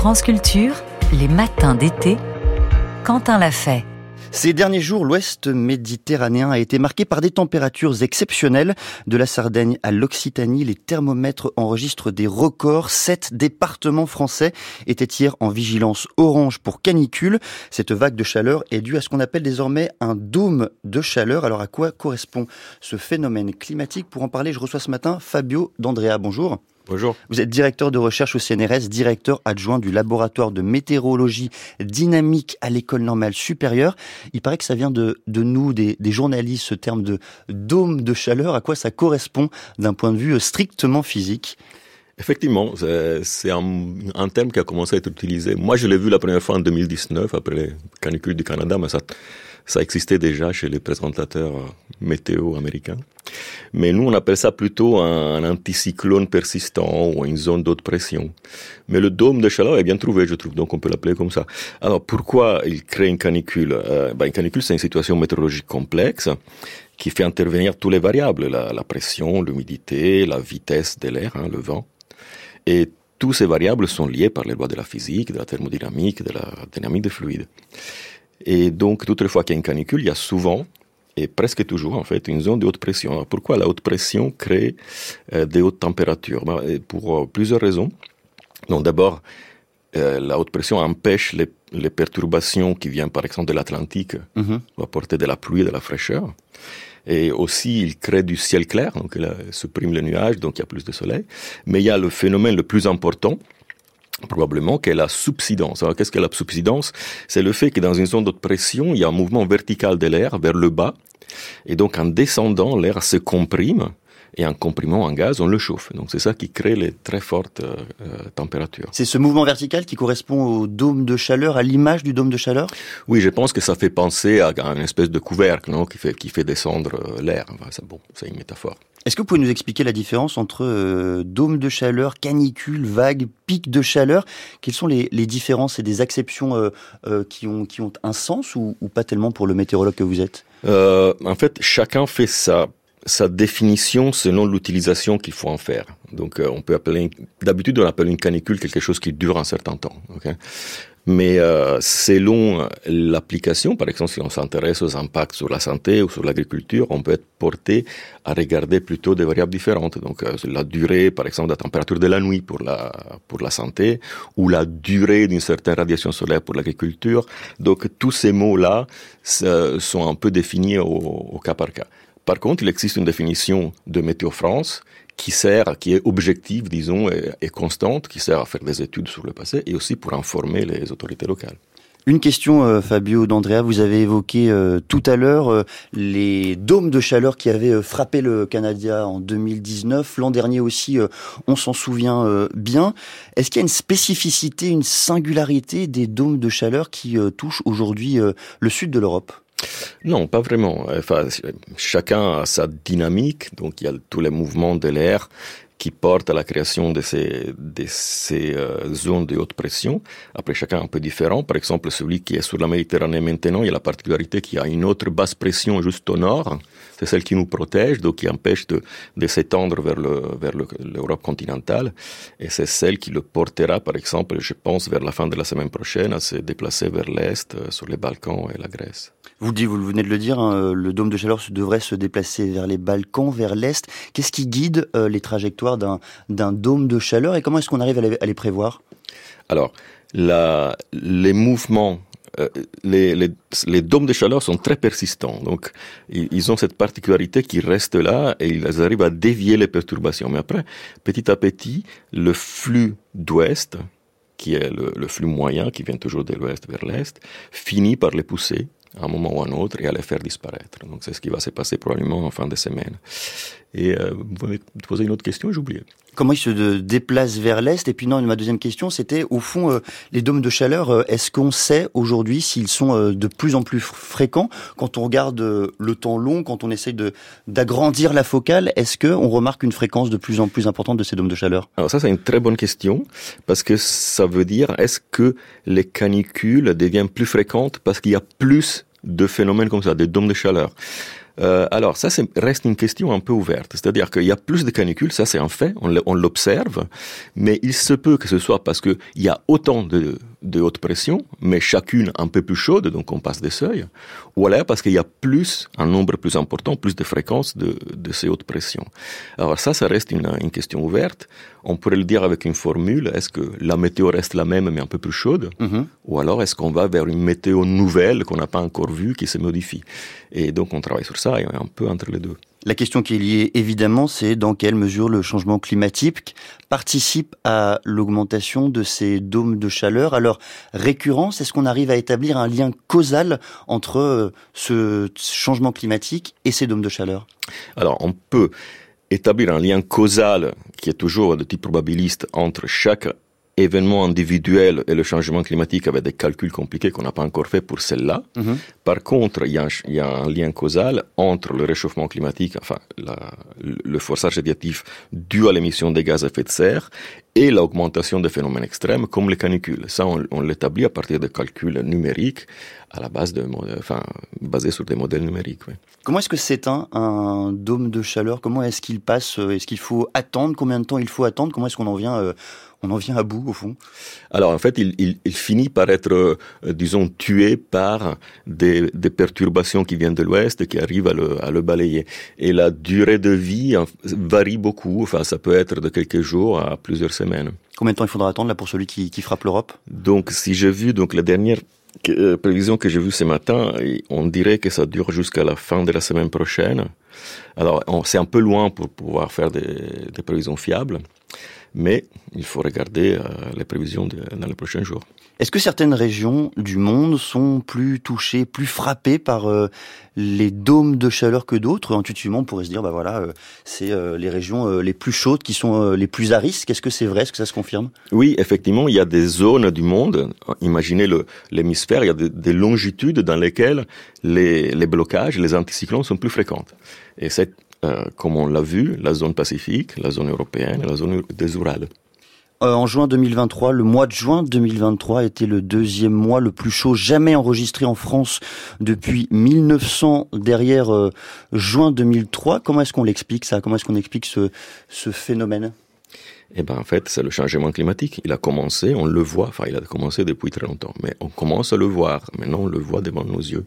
France Culture, les matins d'été, Quentin l'a fait. Ces derniers jours, l'ouest méditerranéen a été marqué par des températures exceptionnelles. De la Sardaigne à l'Occitanie, les thermomètres enregistrent des records. Sept départements français étaient hier en vigilance orange pour canicule. Cette vague de chaleur est due à ce qu'on appelle désormais un dôme de chaleur. Alors à quoi correspond ce phénomène climatique? Pour en parler, je reçois ce matin Fabio D'Andrea. Bonjour. Bonjour. Vous êtes directeur de recherche au CNRS, directeur adjoint du laboratoire de météorologie dynamique à l'école normale supérieure. Il paraît que ça vient de, de nous, des, des journalistes, ce terme de dôme de chaleur. À quoi ça correspond d'un point de vue strictement physique? Effectivement, c'est un, un, terme qui a commencé à être utilisé. Moi, je l'ai vu la première fois en 2019, après les canicules du Canada, mais ça, ça existait déjà chez les présentateurs météo américains. Mais nous, on appelle ça plutôt un, anticyclone persistant ou une zone d'haute pression. Mais le dôme de chaleur est bien trouvé, je trouve, donc on peut l'appeler comme ça. Alors, pourquoi il crée une canicule? Euh, ben, Une canicule, c'est une situation météorologique complexe qui fait intervenir tous les variables, la, pression, l'humidité, la vitesse de l'air, hein, le vent. Et tous ces variables sont liées par les lois de la physique, de la thermodynamique, de la dynamique des fluides. Et donc, toutes les fois qu'il y a une canicule, il y a souvent presque toujours en fait une zone de haute pression. Alors, pourquoi la haute pression crée euh, des hautes températures? Ben, Pour euh, plusieurs raisons. Donc d'abord, euh, la haute pression empêche les, les, perturbations qui viennent par exemple de l'Atlantique, mm apporter de la pluie, de la fraîcheur. Et aussi, il crée du ciel clair, donc il supprime les nuages, donc il y a plus de soleil. Mais il y a le phénomène le plus important, probablement qu'est la subsidence. Alors qu'est-ce que la subsidence? C'est le fait que dans une zone de pression, il y a un mouvement vertical de l'air vers le bas, et donc en descendant, l'air se comprime, et en comprimant un gaz, on le chauffe. Donc c'est ça qui crée les très fortes euh, euh, températures. C'est ce mouvement vertical qui correspond au dôme de chaleur, à l'image du dôme de chaleur? Oui, je pense que ça fait penser à, une espèce de couvercle non, qui, fait, qui fait descendre euh, l'air. Enfin, c'est bon, c'est une métaphore. Est-ce que vous pouvez nous expliquer la différence entre euh, dôme de chaleur, canicule, vague, pic de chaleur? Quelles sont les, les différences et des exceptions euh, euh, qui, ont, qui ont un sens ou, ou, pas tellement pour le météorologue que vous êtes? En fait, chacun fait sa, sa définition selon l'utilisation qu'il faut en faire. Donc, on peut appeler, d'habitude, on appelle une canicule quelque chose qui dure un certain temps. Mais euh, selon l'application, par exemple, si on s'intéresse aux impacts sur la santé ou sur l'agriculture, on peut être porté à regarder plutôt des variables différentes. Donc euh, la durée, par exemple, de la température de la nuit pour la, pour la santé, ou la durée d'une certaine radiation solaire pour l'agriculture. Donc tous ces mots-là sont un peu définis au, au cas par cas. Par contre, il existe une définition de Météo France qui sert, qui est objective, disons, et, constante, qui sert à faire des études sur le passé et aussi pour informer les autorités locales. Une question, euh, Fabio D'Andrea, vous avez évoqué euh, tout à l'heure euh, les dômes de chaleur qui avaient frappé le Canada en 2019. L'an dernier aussi, on s'en souvient bien. Est-ce qu'il y a une spécificité, une singularité des dômes de chaleur qui touchent aujourd'hui le sud de l'Europe? Non, pas vraiment. Chacun a sa dynamique, donc il y a tous les mouvements de l'air qui portent à la création de ces, de ces euh, zones de haute pression. Après, chacun un peu différent. Par exemple, celui qui est sur la Méditerranée maintenant, il y a la particularité qu'il y a une autre basse pression juste au nord. C'est celle qui nous protège, donc qui empêche de, de s'étendre vers le, vers l'Europe continentale. Et c'est celle qui le portera, par exemple, je pense, vers la fin de la semaine prochaine, à se déplacer vers l'Est, euh, sur les Balkans et la Grèce. Vous, dit, vous venez de le dire, hein, le dôme de chaleur devrait se déplacer vers les Balkans, vers l'Est. Qu'est-ce qui guide euh, les trajectoires d'un dôme de chaleur et comment est-ce qu'on arrive à les, prévoir? Alors, les mouvements euh, les, les, les, dômes de chaleur sont très persistants. Donc, ils, ont cette particularité qui reste là et ils arrivent à dévier les perturbations. Mais après, petit à petit, le flux d'ouest, qui est le, le, flux moyen, qui vient toujours de l'ouest vers l'est, finit par les pousser à un moment ou à un autre et à les faire disparaître. Donc c'est ce qui va se passer probablement en fin de semaine. Et euh, vous m'avez posé une autre question, j'ai oublié. Comment ils se déplacent vers l'est? Et puis non, ma deuxième question, c'était au fond euh, les dômes de chaleur. Euh, est-ce qu'on sait aujourd'hui s'ils sont euh, de plus en plus fréquents? Quand on regarde le temps long, quand on essaye de d'agrandir la focale Est-ce que on remarque une fréquence de plus en plus importante de ces dômes de chaleur? Alors ça, c'est une très bonne question parce que ça veut dire est-ce que les canicules deviennent plus fréquentes parce qu'il y a plus de phénomènes comme ça, des dômes de chaleur? Euh, alors ça reste une question un peu ouverte, c'est-à-dire qu'il y a plus de canicules, ça c'est un fait, on l'observe, mais il se peut que ce soit parce qu'il y a autant de, de haute pression, mais chacune un peu plus chaude, donc on passe des seuils, ou alors parce qu'il y a plus, un nombre plus important, plus de fréquences de, de ces hautes pressions. Alors ça, ça reste une, une question ouverte. On pourrait le dire avec une formule, est-ce que la météo reste la même mais un peu plus chaude, mm-hmm. ou alors est-ce qu'on va vers une météo nouvelle qu'on n'a pas encore vue qui se modifie? Et donc on travaille sur ça, et un peu entre les deux. La question qui est liée évidemment, c'est dans quelle mesure le changement climatique participe à l'augmentation de ces dômes de chaleur. Alors, récurrence, est-ce qu'on arrive à établir un lien causal entre euh, ce changement climatique et ces dômes de chaleur? Alors, on peut établir un lien causal qui est toujours de type probabiliste entre chaque événement individuel et le changement climatique avec des calculs compliqués qu'on n'a pas encore fait pour celle-là. Mhm. Par contre, il y, a un, il y, a un lien causal entre le réchauffement climatique, enfin la, le forçage radiatif dû à l'émission des gaz à effet de serre et l'augmentation des phénomènes extrêmes comme les canicules. Ça, on, on l'établit à partir de calculs numériques à la base de, enfin, basés sur des modèles numériques. Oui. Comment est-ce que s'éteint un dôme de chaleur? Comment est-ce qu'il passe? Est-ce qu'il faut attendre? Combien de temps il faut attendre? Comment est-ce qu'on en vient euh, on en vient à bout au fond Alors en fait, il, il, il finit par être, euh, disons, tué par des, des, perturbations qui viennent de l'Ouest et qui arrivent à le, à le, balayer. Et la durée de vie varie beaucoup. Enfin, ça peut être de quelques jours à plusieurs semaines. Combien de temps il faudra attendre là pour celui qui, qui frappe l'Europe? Donc, si j'ai vu donc la dernière euh, prévision que j'ai vue ce matin, on dirait que ça dure jusqu'à la fin de la semaine prochaine. Alors, c'est un peu loin pour pouvoir faire des, des prévisions fiables mais il faut regarder euh, les prévisions de, dans les prochains jours. Est-ce que certaines régions du monde sont plus touchées, plus frappées par euh, les dômes de chaleur que d'autres? Intuitivement, on pourrait se dire, bah voilà, euh, c'est les régions les plus chaudes qui sont les plus à risque. Est-ce que c'est vrai? Est-ce que ça se confirme? Oui, effectivement, il y a des zones du monde. Imaginez l'hémisphère, il y a des, des, longitudes dans lesquelles les, les blocages, les anticyclones sont plus fréquents. Et cette euh, comme on l'a vu, la zone pacifique, la zone européenne et la zone des Urals. Euh, en juin 2023, le mois de juin 2023 était le deuxième mois le plus chaud jamais enregistré en France depuis 1900 derrière euh, juin 2003. Comment est-ce qu'on l'explique ça? Comment est-ce qu'on explique ce, ce phénomène? Eh ben en fait, c'est le changement climatique. Il a commencé, on le voit, enfin il a commencé depuis très longtemps, mais on commence à le voir. Maintenant, on le voit devant nos yeux.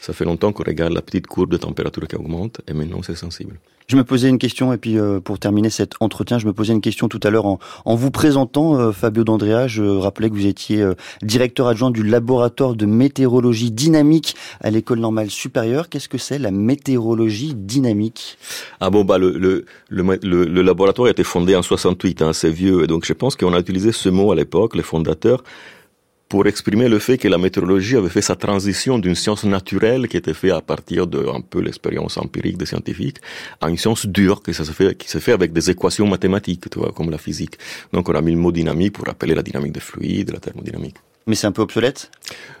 Ça fait longtemps qu'on regarde la petite courbe de température qui augmente et maintenant c'est sensible. Je me posais une question et puis euh, pour terminer cet entretien, je me posais une question tout à l'heure en, en, vous présentant euh, Fabio D'Andrea. Je rappelais que vous étiez euh, directeur adjoint du laboratoire de météorologie dynamique à l'école normale supérieure. Qu'est-ce que c'est la météorologie dynamique? Ah bon bah le le, le, le, laboratoire a été fondé en 68, hein, c'est vieux et donc je pense qu'on a utilisé ce mot à l'époque, les fondateurs pour exprimer le fait que la météorologie avait fait sa transition d'une science naturelle qui était faite à partir de un peu l'expérience empirique des scientifiques à une science dure qui se fait, qui se fait avec des équations mathématiques, tu vois, comme la physique. Donc on a mis le mot dynamique pour rappeler la dynamique des fluides, la thermodynamique. Mais c'est un peu obsolète?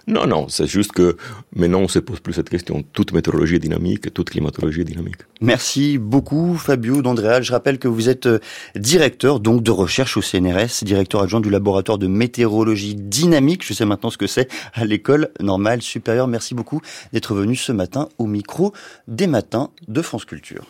Non, non, c'est juste que maintenant on se pose plus cette question. Toute météorologie est dynamique, toute climatologie est dynamique. Merci beaucoup Fabio D'Andréal. Je rappelle que vous êtes euh, directeur donc de recherche au CNRS, directeur adjoint du laboratoire de météorologie dynamique. Je sais maintenant ce que c'est à l'école normale supérieure. Merci beaucoup d'être venu ce matin au micro des matins de France Culture.